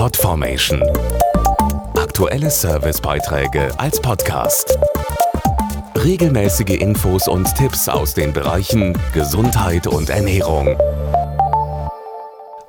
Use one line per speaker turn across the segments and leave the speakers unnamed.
Podformation. Aktuelle Servicebeiträge als Podcast. Regelmäßige Infos und Tipps aus den Bereichen Gesundheit und Ernährung.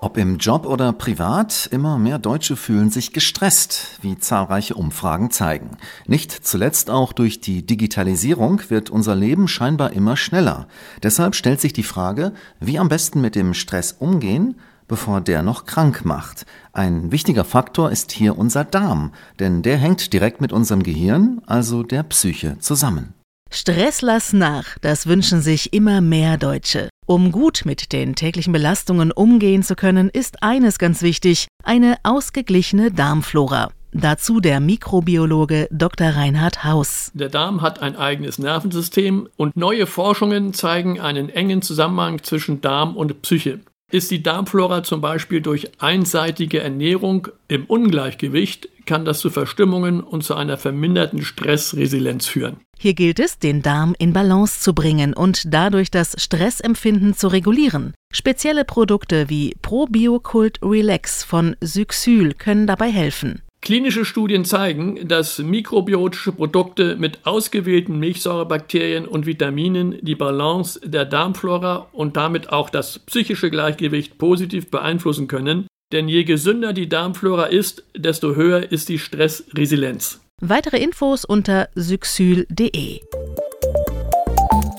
Ob im Job oder privat, immer mehr Deutsche fühlen sich gestresst, wie zahlreiche Umfragen zeigen. Nicht zuletzt auch durch die Digitalisierung wird unser Leben scheinbar immer schneller. Deshalb stellt sich die Frage, wie am besten mit dem Stress umgehen, bevor der noch krank macht. Ein wichtiger Faktor ist hier unser Darm, denn der hängt direkt mit unserem Gehirn, also der Psyche, zusammen.
Stress lass nach, das wünschen sich immer mehr Deutsche. Um gut mit den täglichen Belastungen umgehen zu können, ist eines ganz wichtig, eine ausgeglichene Darmflora. Dazu der Mikrobiologe Dr. Reinhard Haus.
Der Darm hat ein eigenes Nervensystem und neue Forschungen zeigen einen engen Zusammenhang zwischen Darm und Psyche. Ist die Darmflora zum Beispiel durch einseitige Ernährung im Ungleichgewicht, kann das zu Verstimmungen und zu einer verminderten Stressresilienz führen.
Hier gilt es, den Darm in Balance zu bringen und dadurch das Stressempfinden zu regulieren. Spezielle Produkte wie Probiokult Relax von Syxyl können dabei helfen.
Klinische Studien zeigen, dass mikrobiotische Produkte mit ausgewählten Milchsäurebakterien und Vitaminen die Balance der Darmflora und damit auch das psychische Gleichgewicht positiv beeinflussen können, denn je gesünder die Darmflora ist, desto höher ist die Stressresilienz.
Weitere Infos unter syxyl.de.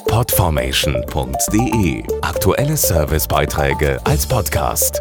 Podformation.de Aktuelle Servicebeiträge als Podcast.